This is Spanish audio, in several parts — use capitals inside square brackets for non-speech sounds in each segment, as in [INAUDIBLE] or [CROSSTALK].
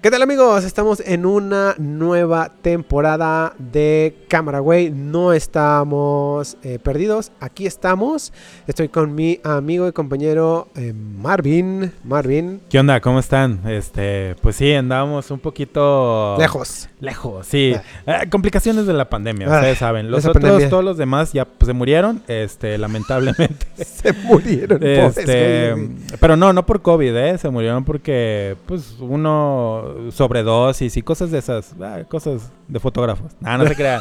¿Qué tal amigos? Estamos en una nueva temporada de Cámara Güey. No estamos eh, perdidos. Aquí estamos. Estoy con mi amigo y compañero eh, Marvin. Marvin. ¿Qué onda? ¿Cómo están? Este, pues sí, andábamos un poquito Lejos. Lejos, sí. Ah. Eh, complicaciones de la pandemia, Ah, ustedes saben. Los otros, pandemia. todos los demás ya pues, se murieron, este, lamentablemente. [LAUGHS] Se murieron. este, pero no, no por COVID, ¿eh? Se murieron porque, pues, uno sobredosis y cosas de esas, ah, cosas de fotógrafos. No, no se crean.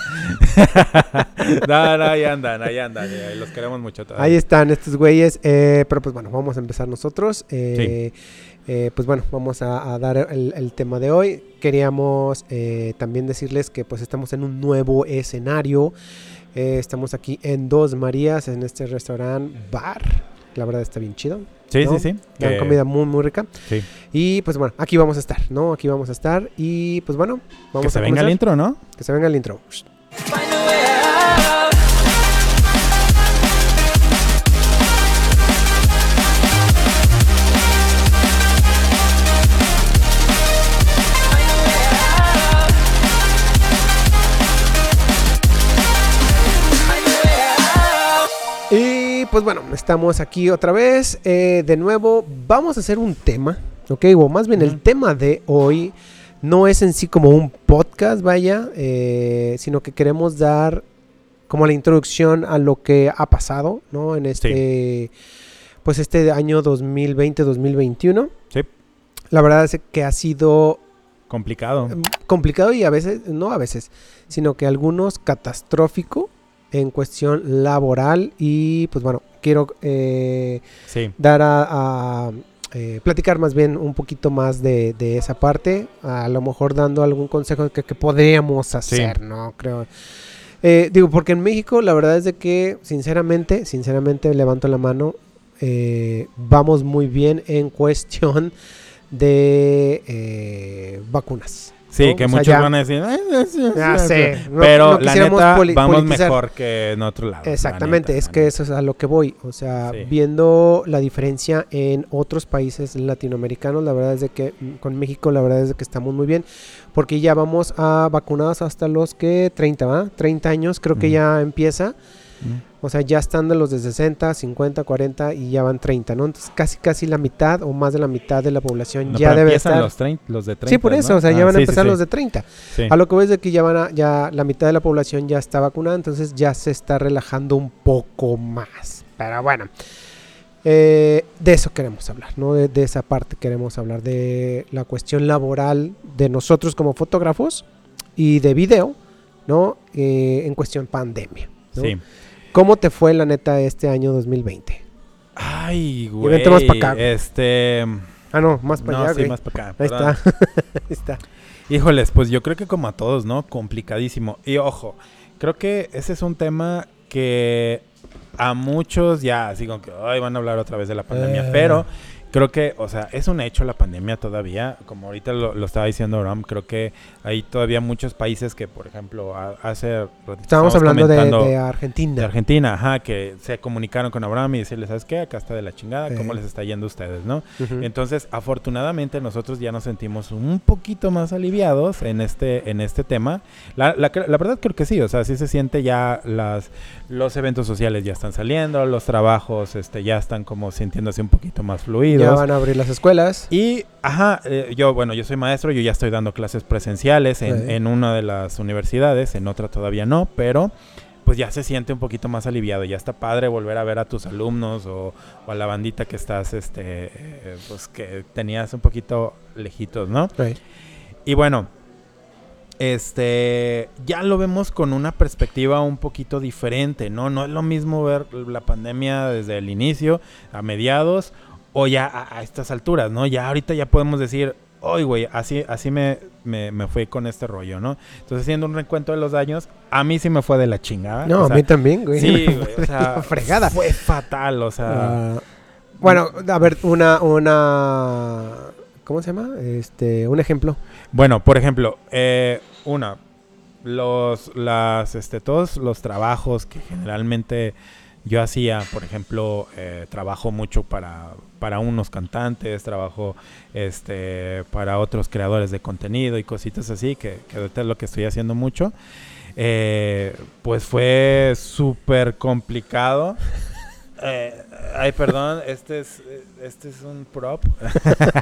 [LAUGHS] no, no, ahí andan, ahí andan. Los queremos mucho. todavía. Ahí están estos güeyes. eh, pero pues bueno, vamos a empezar nosotros. Eh, eh, pues bueno, vamos a, a dar el, el tema de hoy. Queríamos eh, también decirles que pues estamos en un nuevo escenario. Eh, estamos aquí en Dos Marías, en este restaurante bar. La verdad está bien chido. Sí, ¿no? sí, sí. Dan que- comida muy, muy rica. sí. Y pues bueno, aquí vamos a estar, ¿no? Aquí vamos a estar. Y pues bueno, vamos Que se a venga el intro, ¿no? Que se venga el intro. Pues bueno, estamos aquí otra vez. eh, de nuevo, vamos a hacer un tema, ¿ok? O más bien el tema de hoy no es en sí como un podcast, vaya, eh, sino que queremos dar como la introducción a lo que ha pasado, ¿no? En este, pues este año 2020-2021. Sí. La verdad es que ha sido Complicado. Mm, complicado y a veces, no a veces, sino que algunos catastrófico en cuestión laboral y pues bueno, quiero eh, Sí. dar a, a, eh, platicar más bien un poquito más de, de esa parte, a lo mejor dando algún consejo que, que podríamos hacer, ¿no? Creo. Eh, digo, porque en México la verdad es de que sinceramente, sinceramente levanto la mano, eh, vamos muy bien en cuestión de eh, vacunas. Sí, que O sea, muchos ya- van a decir, "Ay, es- es- Ya sé, pero no la neta vamos mejor que en otro lado. la Exactamente, neta, es la que eso es a lo que voy. O sea, Sí. viendo la diferencia en otros países latinoamericanos, la verdad es de que mm, con México la verdad es de que estamos muy bien, porque ya vamos a vacunados hasta los que 30, ¿va? 30 años creo que Ujú. ya empieza. Mm. O sea, ya están de los de 60, 50, 40 y ya van 30, ¿no? Entonces casi casi la mitad o más de la mitad de la población No, ya debe estar. los, 30, los de 30. sí, por eso, ¿no? o sea, ya Ah, van a sí, empezar sí. los de 30. Sí. A lo que ves de que ya van a, ya la mitad de la población ya está vacunada, entonces ya se está relajando un poco más. Pero bueno, eh, de eso queremos hablar, ¿no? De, de esa parte queremos hablar de la cuestión laboral de nosotros como fotógrafos y de video, ¿no? Eh, en cuestión pandemia. ¿no? Sí. ¿Cómo te fue la neta este año 2020? Ay, güey. vente más pa' acá, güey. Este. Ah, no, más para no, allá, sí, güey. más para acá. Ahí está. [LAUGHS] Ahí está. Híjoles, pues yo creo que como a todos, ¿no? Complicadísimo. Y ojo, creo que ese es un tema que a muchos ya, así como que hoy van a hablar otra vez de la pandemia, Eh. pero creo que, o sea, es un hecho la pandemia todavía, como ahorita lo, lo estaba diciendo Ram, creo que hay todavía muchos países que, por ejemplo, a- hace... ratito Estábamos hablando de, Argentina. de Argentina, ajá, que se comunicaron con Abraham y decirle, ¿sabes qué? Acá está de la chingada, ¿cómo Eh. les está yendo a ustedes, no? Entonces, afortunadamente nosotros ya nos sentimos un poquito más aliviados en este, en este tema. La, la, la verdad creo que sí, o sea, sí se siente ya las, los eventos sociales ya están saliendo, los trabajos este, ya están como sintiéndose un poquito más ya van a abrir las escuelas. Y, ajá, eh, yo, bueno, yo soy maestro, yo ya estoy dando clases presenciales en, Sí. en una de las universidades, en otra todavía no, pero pues ya se siente un poquito más aliviado, ya está padre volver a ver a tus alumnos o, o a la bandita que estás, este, eh, pues que tenías un poquito lejitos, ¿no? Right. Y bueno, este, ya lo vemos con una perspectiva un poquito diferente, ¿no? No es lo mismo ver la pandemia desde el inicio, a mediados, o ya a, a estas alturas, ¿no? Ya ahorita ya podemos decir, hoy, güey, así, así me, me, me fui con este rollo, ¿no? Entonces, haciendo un recuento de los daños, a mí sí me fue de la chingada. No, o a sea, mí también, güey. Sí, [LAUGHS] güey, o sea, [LAUGHS] fregada. fue fatal, o sea... Ah, bueno, a ver, una, una, ¿cómo se llama? Este, un ejemplo. Bueno, por ejemplo, eh, una, los, las, este, todos los trabajos que generalmente yo hacía, por ejemplo, eh, trabajo mucho para, para unos cantantes, trabajo este, para otros creadores de contenido y cositas así, que, que ahorita es lo que estoy haciendo mucho. Eh, pues fue súper complicado. Eh, ay, perdón, este es, este es un prop.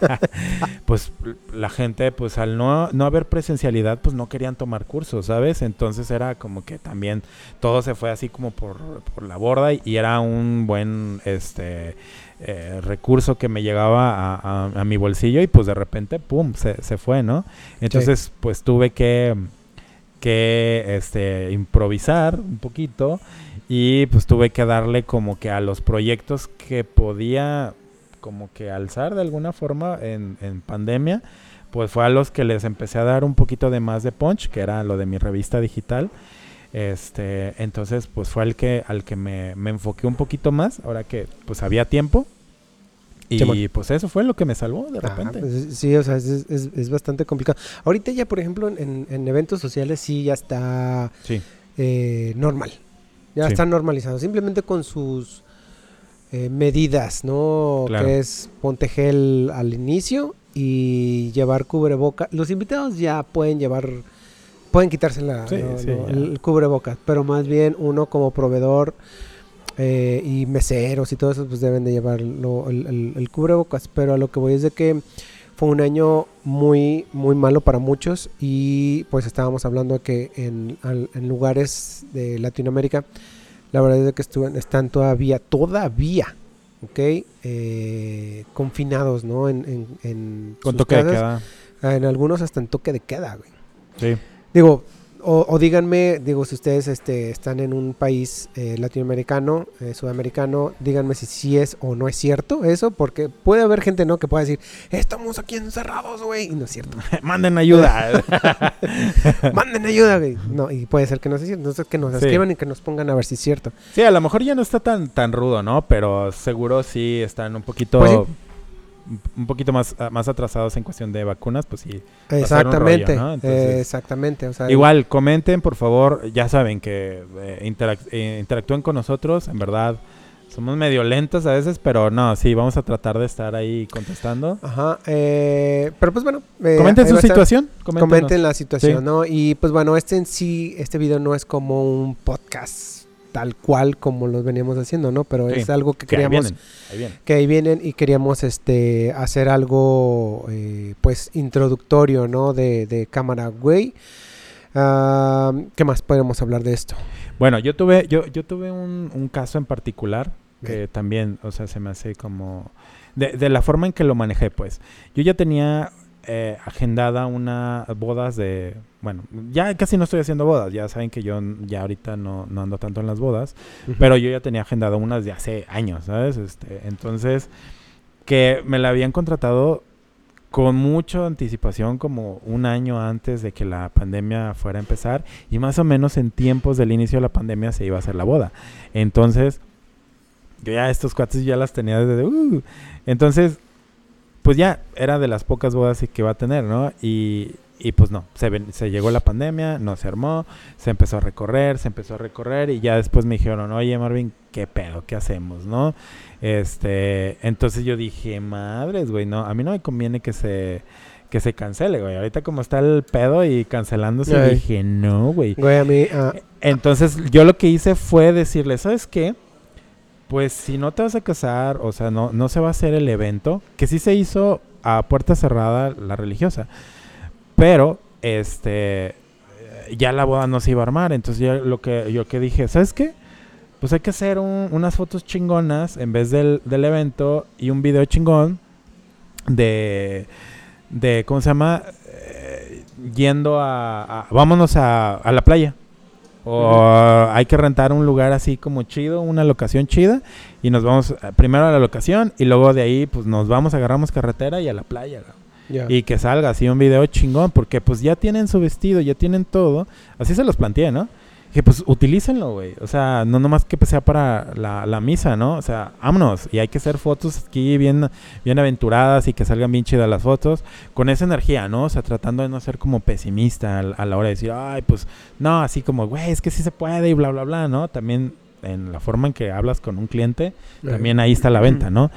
[LAUGHS] pues la gente, pues al no, no haber presencialidad, pues no querían tomar cursos, ¿sabes? Entonces era como que también todo se fue así como por, por la borda y, y era un buen este eh, recurso que me llegaba a, a- a mi bolsillo y pues de repente, ¡pum!, se, se fue, ¿no? Entonces, pues tuve que, que este, improvisar un poquito y pues tuve que darle como que a los proyectos que podía como que alzar de alguna forma en, en pandemia, pues fue a los que les empecé a dar un poquito de más de punch, que era lo de mi revista digital. Este, entonces, pues fue al que, al que me, me enfoqué un poquito más, ahora que pues había tiempo. Y pues eso fue lo que me salvó de Ah, repente. pues, sí, o sea, es, es- es bastante complicado. Ahorita ya, por ejemplo, en- en, en eventos sociales sí ya está sí, eh, normal. Ya Sí. está normalizado. Simplemente con sus eh, medidas, ¿no? Claro. Que es ponte gel al inicio y llevar cubreboca. Los invitados ya pueden llevar, pueden quitarse la, Sí, el cubrebocas, pero más bien uno como proveedor eh, y meseros y todo eso, pues deben de llevar lo- el, el- el cubrebocas. Pero a lo que voy es de que fue un año muy, muy malo para muchos y pues estábamos hablando de que en, al- en lugares de Latinoamérica, la verdad es de que estuven, están todavía, todavía, ¿ok? Eh, confinados, ¿no? En, en, en con sus toque de queda. En algunos hasta en toque de queda, güey. Sí. Digo, o, o díganme, digo, si ustedes este, están en un país eh, latinoamericano, eh, sudamericano, díganme si sí es o no es cierto eso, porque puede haber gente, ¿no? Que pueda decir, estamos aquí encerrados, güey, y no es cierto. [LAUGHS] Manden ayuda. [LAUGHS] Manden ayuda, güey. No, y puede ser que no sea cierto. Entonces que nos Sí. escriban y que nos pongan a ver si es cierto. sí, a lo mejor ya no está tan, tan rudo, ¿no? Pero seguro sí están un poquito... Pues sí. Un- poquito más, ah, más atrasados en cucuestión de vacunas, pues sí. rollo, Exactamente, ¿no? Entonces- eh, exactamente. O sea, Igual, comenten, por favor. Ya saben que eh, interac- eh, interactúen con nosotros. En verdad, somos medio lentos a veces, pero no, sí, vamos a tratar de estar ahí contestando. Ajá, eh, pero pues bueno. Comenten su situación. Comenten la situación, Sí. ¿no? Y pues bueno, este en sí, este video no es como un podcast tal cual como los veníamos haciendo, ¿no? Pero Sí, es algo que Que ahí queríamos, vienen, ahí vienen. que ahí vienen y queríamos este hacer algo eh, pues introductorio, ¿no? De, de cámara güey. Ah, ¿Qué más podemos hablar de esto? Bueno, yo tuve, yo, yo tuve un, un caso en particular que también, o sea, se me hace como... De, de la forma en que lo manejé, pues. Yo ya tenía eh, agendada una bodas de... Bueno, ya casi no estoy haciendo bodas. Ya saben que yo ya ahorita no, no ando tanto en las bodas. Pero yo ya tenía agendado unas de hace años, ¿sabes? Este, entonces, que me la habían contratado con mucha anticipación, como un año antes de que la pandemia fuera a empezar, y más o menos en tiempos del inicio de la pandemia se iba a hacer la boda. Entonces, yo ya estos cuates ya las tenía desde... uh, entonces, pues ya era de las pocas bodas que iba a tener, ¿no? Y, y pues no, se, ven- se llegó la pandemia, no se armó, se empezó a recorrer, se empezó a recorrer y ya después me dijeron, oye Marvin, ¿qué pedo? ¿Qué hacemos? ¿No? Este, entonces yo dije, madres, güey, no, a mí no me conviene que se, que se cancele, güey. Ahorita como está el pedo y cancelándose, Ay. dije, no, güey. Güey, a mí, ah, Entonces yo lo que hice fue decirle, ¿sabes qué? Pues si no te vas a casar, o sea, no, no se va a hacer el evento, que sí se hizo a puerta cerrada la religiosa, pero este ya la boda no se iba a armar, entonces yo lo que yo que dije, ¿sabes qué? Pues hay que hacer un- unas fotos chingonas en vez del, del evento y un video chingón de de ¿cómo se llama? Eh, yendo a, a- vámonos a, a la playa. O hay que rentar un lugar así como chido, una locación chida, y nos vamos eh, primero a la locación y luego de ahí pues nos vamos, agarramos carretera y a la playa. güey. Y que salga así un video chingón, porque pues ya tienen su vestido, ya tienen todo. Así se los planteé, ¿no? Que pues utilícenlo, güey. O sea, no nomás que sea para la, la misa, ¿no? O sea, vámonos. Y hay que hacer fotos aquí bien, bien aventuradas y que salgan bien chidas las fotos. Con esa energía, ¿no? O sea, tratando de no ser como pesimista al- a, la hora de decir, ay, pues, no, así como, güey, es que sí se puede y bla, bla, bla, ¿no? También en la forma en que hablas con un cliente, también ahí está la venta, ¿no?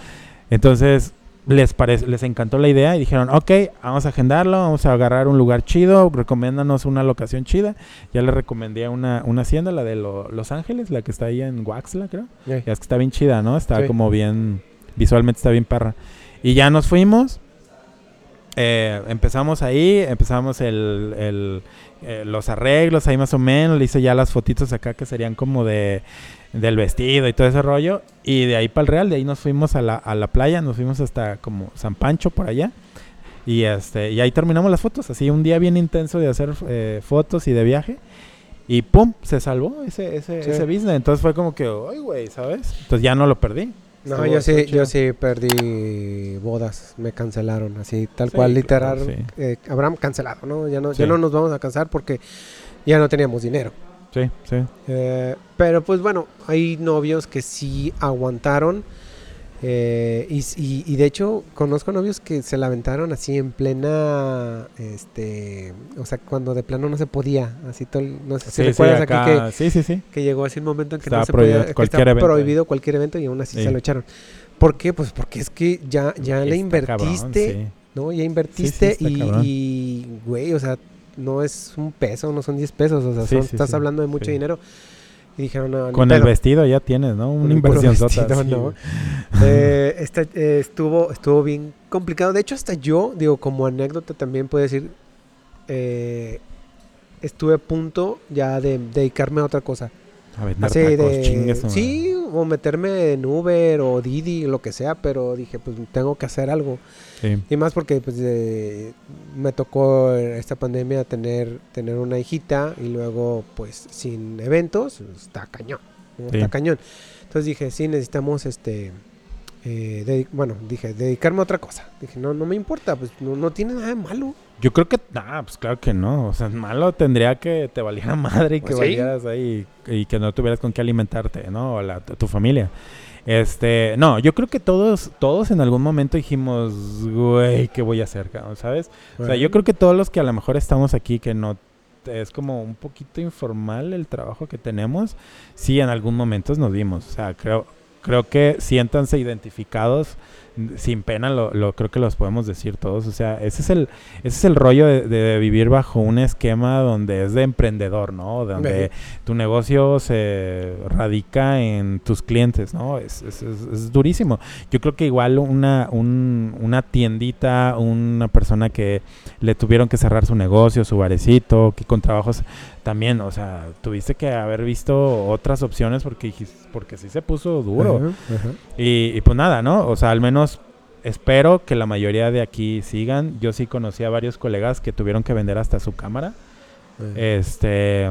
Entonces, les, parece, les encantó la idea y dijeron, ok, vamos a agendarlo, vamos a agarrar un lugar chido, recomiéndanos una locación chida. Ya les recomendé una, una hacienda, la de Lo- Los Ángeles, la que está ahí en Waxla, creo. Ya es que está bien chida, ¿no? Está Sí. como bien, visualmente está bien perra. Y ya nos fuimos. eh, empezamos ahí, empezamos el, el, eh, los arreglos ahí más o menos. Le hice ya las fotitos acá que serían como de del vestido y todo ese rollo. Y de ahí para el Real, de ahí nos fuimos a la, a la playa, nos fuimos hasta como San Pancho por allá. Y este y ahí terminamos las fotos. Así un día bien intenso de hacer eh, fotos y de viaje. Y pum, se salvó ese, ese, Sí. ese business. Entonces fue como que, ay, güey, ¿sabes? Entonces ya no lo perdí. No, Estuvo- yo sí, yo sí perdí bodas, me cancelaron, así tal Sí, cual, claro, literal, sí. eh, Abraham cancelado, ¿no? Ya no, ya no nos vamos a cansar porque ya no teníamos dinero. Sí, sí. Eh, pero pues bueno, hay novios que sí aguantaron. eh, y, y- y de hecho, conozco novios que se la aventaron así en plena. Este. O sea, cuando de plano no se podía. Así todo. No sé si Sí, sí, recuerdas aquí que, acá- sí, sí, sí. que llegó así un momento en que Estaba no se prohibido podía. que cualquier estaba evento. prohibido cualquier evento y aún así Sí. se lo echaron. ¿Por qué? Pues porque es que ya, ya le cabrón, invertiste. sí. ¿no? Ya invertiste cabrón. y, güey, o sea, no es un peso, no son 10 pesos, o sea, Sí, son- sí, estás sí, hablando de mucho dinero. Y dijeron, no, Con el vestido ya tienes, ¿no? Una puro inversión vestido, ¿no? Eh, esta- eh, estuvo, estuvo bien complicado. De hecho, hasta yo, digo, como anécdota también puedo decir, eh, estuve a punto ya de dedicarme a otra cosa. A vender tacos, de, sí, o meterme en Uber o Didi, lo que sea, pero dije, pues tengo que hacer algo. Sí. Y más porque pues eh, me tocó esta pandemia tener, tener una hijita y luego pues sin eventos, está cañón, ¿no? Sí. está cañón. Entonces dije, sí, necesitamos este, eh, bueno, dije, dedicarme a otra cosa. Dije, no, no me importa, pues no, no tiene nada de malo. Yo creo que, ah, pues claro que no. O sea, malo tendría que te valiera [LAUGHS] madre y que Pues sí. valieras ahí y, que no tuvieras con qué alimentarte, ¿no? O la, tu familia. Este, no, yo creo que todos, todos en algún momento dijimos, güey, ¿qué voy a hacer, cabrón? ¿Sabes? O sea, yo creo que todos los que a lo mejor estamos aquí, que no es como un poquito informal el trabajo que tenemos, sí en algún momento nos dimos. O sea, creo, creo que siéntanse identificados sin pena, lo, lo creo que los podemos decir todos. O sea, ese es el, ese es el rollo de, de vivir bajo un esquema donde es de emprendedor, ¿no? Donde tu negocio se radica en tus clientes, ¿no? Es, es- es- es durísimo. Yo creo que igual una, un- una tiendita, una persona que le tuvieron que cerrar su negocio, su barecito, que con trabajos también, o sea, tuviste que haber visto otras opciones porque, porque sí se puso duro. Ajá, ajá. Y, y pues nada, ¿no? O sea, al menos espero que la mayoría de aquí sigan. Yo sí conocí a varios colegas que tuvieron que vender hasta su cámara. Este.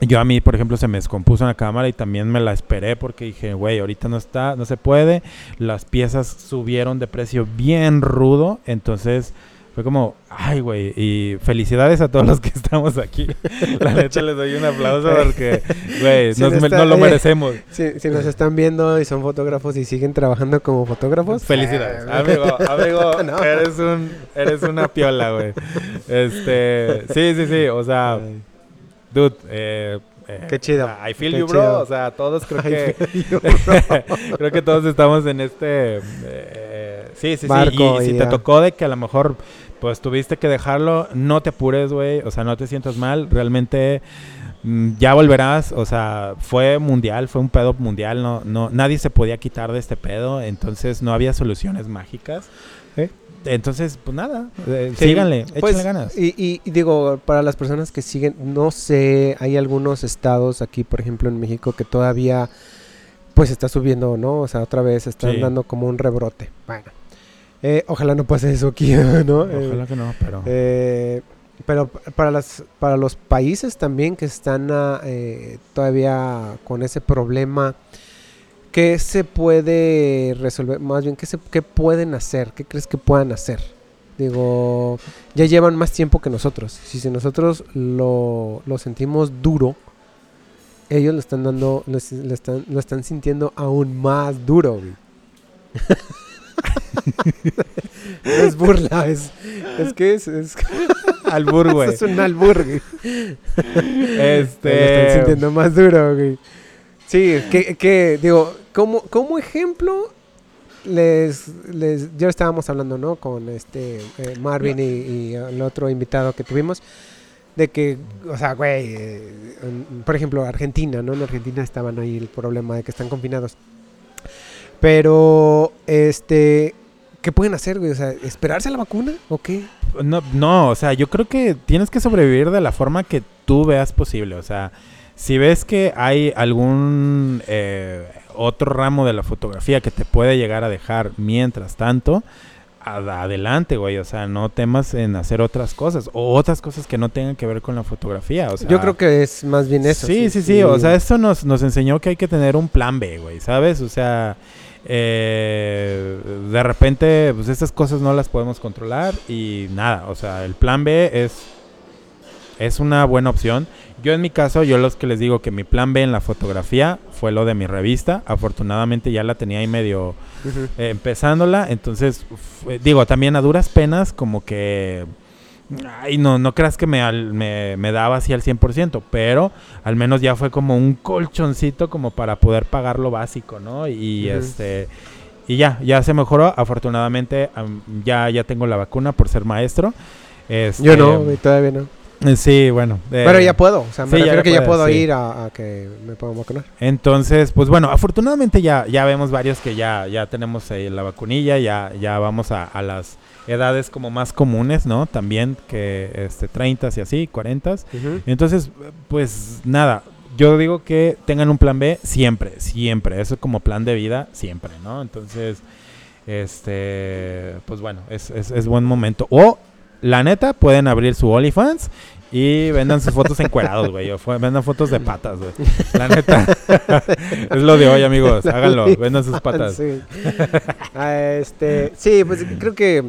Yo a mí, por ejemplo, se me descompuso una cámara y también me la esperé porque dije, güey, ahorita no está, no se puede. Las piezas subieron de precio bien rudo. Entonces fue como, ay, güey. Y felicidades a todos los que [LAUGHS] estamos aquí. La [LAUGHS] neta les doy un aplauso porque, güey, Sí, nos no me- está- no lo eh, merecemos. Si, si nos están viendo y son fotógrafos y siguen trabajando como fotógrafos, Felicidades. eh, Amigo, amigo, [LAUGHS] No. eres un eres una piola, güey. Este, sí, sí, sí, o sea, dude, eh, eh, Qué chido, I feel qué you, bro. chido. O sea, todos creo que creo que todos estamos en este eh, sí, sí, Barco sí, y si te tocó de que a lo mejor pues tuviste que dejarlo, no te apures, güey, o sea, no te sientas mal, realmente mm, ya volverás, o sea, fue mundial, fue un pedo mundial, no, no, nadie se podía quitar de este pedo, entonces no había soluciones mágicas. ¿Eh? Entonces, pues nada, eh, Sí, síganle, échenle pues, ganas. Y, y- y digo, para las personas que siguen, no sé, hay algunos estados aquí, por ejemplo, en México, que todavía pues está subiendo, ¿no? O sea, otra vez están Sí. dando como un rebrote. Bueno, eh, ojalá no pase eso aquí, [LAUGHS] ¿no? Eh, Ojalá que no, pero... eh, pero para las para los países también que están ah, eh, todavía con ese problema, ¿qué se puede resolver? Más bien, ¿qué, se, ¿qué pueden hacer? ¿Qué crees que puedan hacer? Digo, ya llevan más tiempo que nosotros. Si, si nosotros lo, lo sentimos duro, ellos lo están dando, lo, es- lo están, lo están sintiendo aún más duro, güey. [LAUGHS] no [LAUGHS] es burla, es, es que es, es, [LAUGHS] Albur, güey. es un albur, güey. Lo están Este... sintiendo más duro, güey. Sí, que, que digo, como, como ejemplo, les, les, ya estábamos hablando, ¿no? Con este eh, Marvin y, y el otro invitado que tuvimos, de que, o sea, güey, eh, por ejemplo, Argentina, ¿no? En Argentina estaban ahí el problema de que están confinados. Pero, este, ¿qué pueden hacer, güey? O sea, ¿esperarse a la vacuna o qué? No, no, o sea, yo creo que tienes que sobrevivir de la forma que tú veas posible. O sea, si ves que hay algún eh, otro ramo de la fotografía que te puede llegar a dejar mientras tanto, adelante, güey. O sea, no temas en hacer otras cosas o otras cosas que no tengan que ver con la fotografía. O sea, Yo creo que es más bien eso. Sí, sí, sí, O sea, esto nos, nos enseñó que hay que tener un plan B, güey, ¿sabes? O sea, eh, de repente, pues estas cosas no las podemos controlar y nada. O sea, el plan B es, es una buena opción. Yo en mi caso, yo los que les digo que mi plan B en la fotografía fue lo de mi revista. Afortunadamente ya la tenía ahí medio eh, empezándola. Entonces, fue- digo, también a duras penas, como que. Ay, no, no creas que me, al- me, me daba así al 100%, pero al menos ya fue como un colchoncito como para poder pagar lo básico, ¿no? Y este. Y ya, ya se mejoró. Afortunadamente, am, ya, ya tengo la vacuna por ser maestro. Este, Yo no, güey, todavía no. Sí, bueno. eh, Pero ya puedo, o sea, me sí, refiero ya que ya puedo sí. ir a, a que me puedan vacunar. Entonces, pues bueno, afortunadamente ya, ya vemos varios que ya, ya tenemos eh, la vacunilla, ya, ya vamos a, a las edades como más comunes, ¿no? También que este 30 y así, 40. Entonces, pues nada, yo digo que tengan un plan B siempre, siempre. Eso como plan de vida, siempre, ¿no? Entonces, este, pues bueno, es, es, es buen momento. O, la neta, pueden abrir su OnlyFans y vendan sus fotos encuerados, güey. Vendan fotos de patas, güey. La neta. [LAUGHS] es lo de hoy, amigos. Háganlo, vendan sus patas. Sí. Ah, este, sí, pues creo que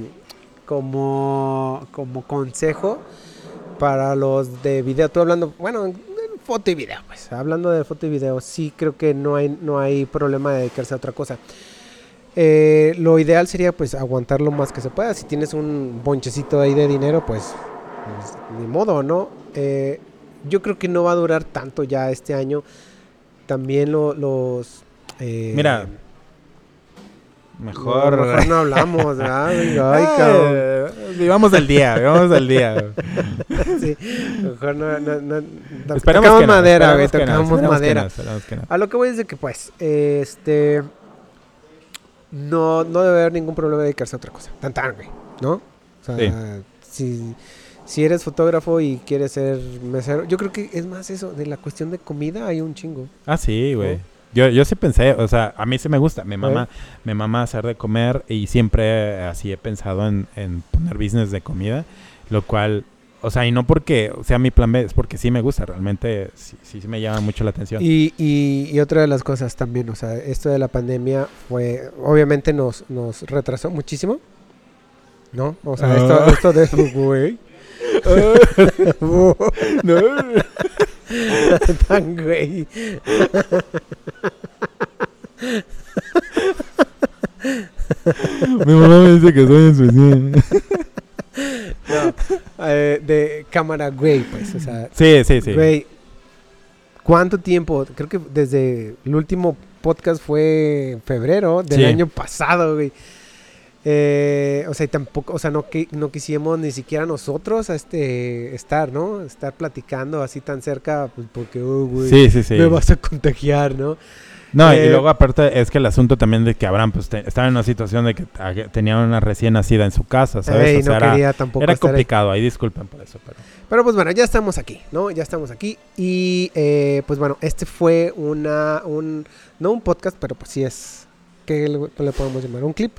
como, como consejo para los de video, tú hablando, bueno, en foto y video, pues hablando de foto y video, sí creo que no hay, no hay problema de dedicarse a otra cosa. Eh, lo ideal sería pues aguantar lo más que se pueda. Si tienes un bonchecito ahí de dinero, pues, pues, ni modo, ¿no? Eh, yo creo que no va a durar tanto ya este año. También lo- los... eh, Mira, no, Mejor. mejor no hablamos, [LAUGHS] ¿verdad? Ay, cabrón. eh, vivamos del día, vivamos del día. [LAUGHS] Sí, mejor no, no, no, tocamos que madera, güey, tocamos madera. A lo que voy es de que, pues, este. No, no debe haber ningún problema de dedicarse a otra cosa. Tan tan, güey. ¿No? O sea, Sí. si, si eres fotógrafo y quieres ser mesero, yo creo que es más eso, de la cuestión de comida hay un chingo. Ah, sí, güey. ¿No? Yo, yo sí pensé, o sea, a mí sí me gusta, me mama, me mama hacer de comer y siempre eh, así he pensado en, en poner business de comida, lo cual, o sea, y no porque sea mi plan B, es porque sí me gusta, realmente sí, sí, me llama mucho la atención. Y, y, y otra de las cosas también, o sea, esto de la pandemia fue, obviamente nos, nos retrasó muchísimo, ¿no? O sea, esto, Ah. esto de, [LAUGHS] güey, [LAUGHS] no, tan güey. mi mamá me dice que soy especial. No, eh, de cámara, güey, pues, o sea, Sí, sí, sí. güey, ¿cuánto tiempo? Creo que desde el último podcast fue en febrero del Sí. año pasado, güey. Eh, o sea, y tampoco, o sea, no, qui- no quisimos ni siquiera nosotros este, estar, ¿no? Estar platicando así tan cerca, pues porque, oh, güey, Sí, sí, sí. me vas a contagiar, ¿no? No, Eh, y luego aparte es que el asunto también de que Abraham pues te- estaba en una situación de que ah, tenía una recién nacida en su casa, ¿sabes? Ey, O sea, no era, quería tampoco era estar ahí. complicado, ahí disculpen por eso, pero... Pero pues bueno, ya estamos aquí, ¿no? Ya estamos aquí. Y eh, pues bueno, este fue una, un, no un podcast, pero pues sí es, ¿qué le, le podemos llamar? ¿Un clip?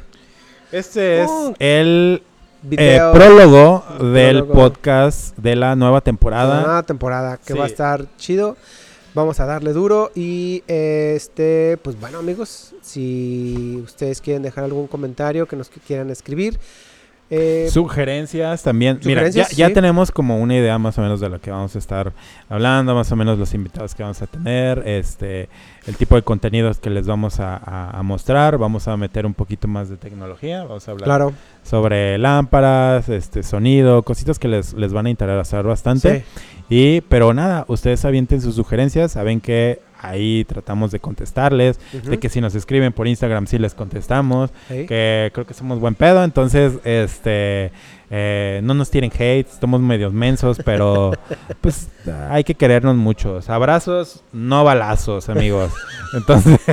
Este es Oh, el eh, Video. prólogo El del podcast de la nueva temporada. Nueva temporada que va a estar chido. Vamos a darle duro y este, pues bueno amigos, si ustedes quieren dejar algún comentario que nos quieran escribir, eh, Sugerencias también. Mira, ya, tenemos como una idea más o menos de lo que vamos a estar hablando, más o menos los invitados que vamos a tener, este, el tipo de contenidos que les vamos a, a- a mostrar. Vamos a meter un poquito más de tecnología, vamos a hablar claro, sobre lámparas, este, sonido, cositas que les, les van a interesar bastante. sí. Y, pero nada, ustedes avienten sus sugerencias, saben que ahí tratamos de contestarles, de que si nos escriben por Instagram sí les contestamos, que creo que somos buen pedo, entonces este eh, no nos tiren hate, somos medios mensos, pero [LAUGHS] pues hay que querernos muchos. Abrazos, no balazos, amigos. [LAUGHS] Entonces, [LAUGHS]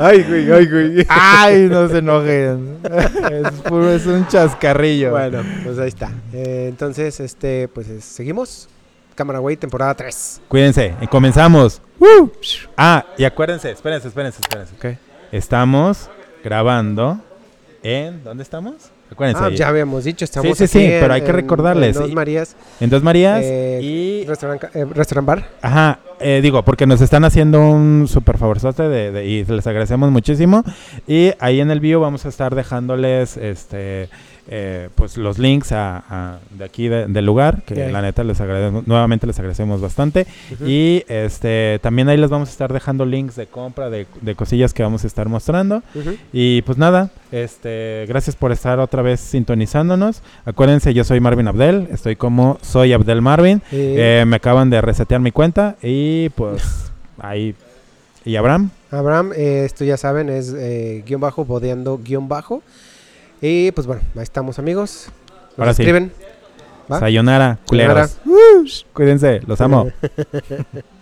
Ay, güey, ay, güey. ay, no se enojen. Es, puro- es un chascarrillo. Bueno, pues ahí está. Eh, entonces, este, pues eh, seguimos. Cámara Güey, temporada 3. Cuídense, y comenzamos. Ah, y acuérdense, espérense, espérense, espérense. Ok. Estamos grabando en ¿dónde estamos? Acuérdense. Ah, ahí. ya habíamos dicho, estamos sí, sí, aquí pero en- hay que en- recordarles, en Dos Marías, En Dos Marías eh, y restaurant, ca- eh, restaurant bar. Ajá, eh, digo, porque nos están haciendo un super favorzote de, de- y les agradecemos muchísimo. Y ahí en el bio vamos a estar dejándoles este eh, pues los links a, a- de aquí de- del lugar, que Ok. la neta les agradecemos, nuevamente les agradecemos bastante. Ujú. Y este también ahí les vamos a estar dejando links de compra de, de cosillas que vamos a estar mostrando. Ujú. Y pues nada, este, gracias por estar otra vez sintonizándonos. Acuérdense, yo soy Marvin Abdel, estoy como soy Abdel Marvin. Eh, me acaban de resetear mi cuenta y pues [LAUGHS] ahí. ¿Y Abraham? Abraham, eh, esto ya saben, es eh, guion bajo, bodeando guion bajo. Y pues bueno, ahí estamos amigos. Nos Ahora sí. escriben. ¿Va? Sayonara, Sayonara. culeros. Cuídense, los amo. [LAUGHS]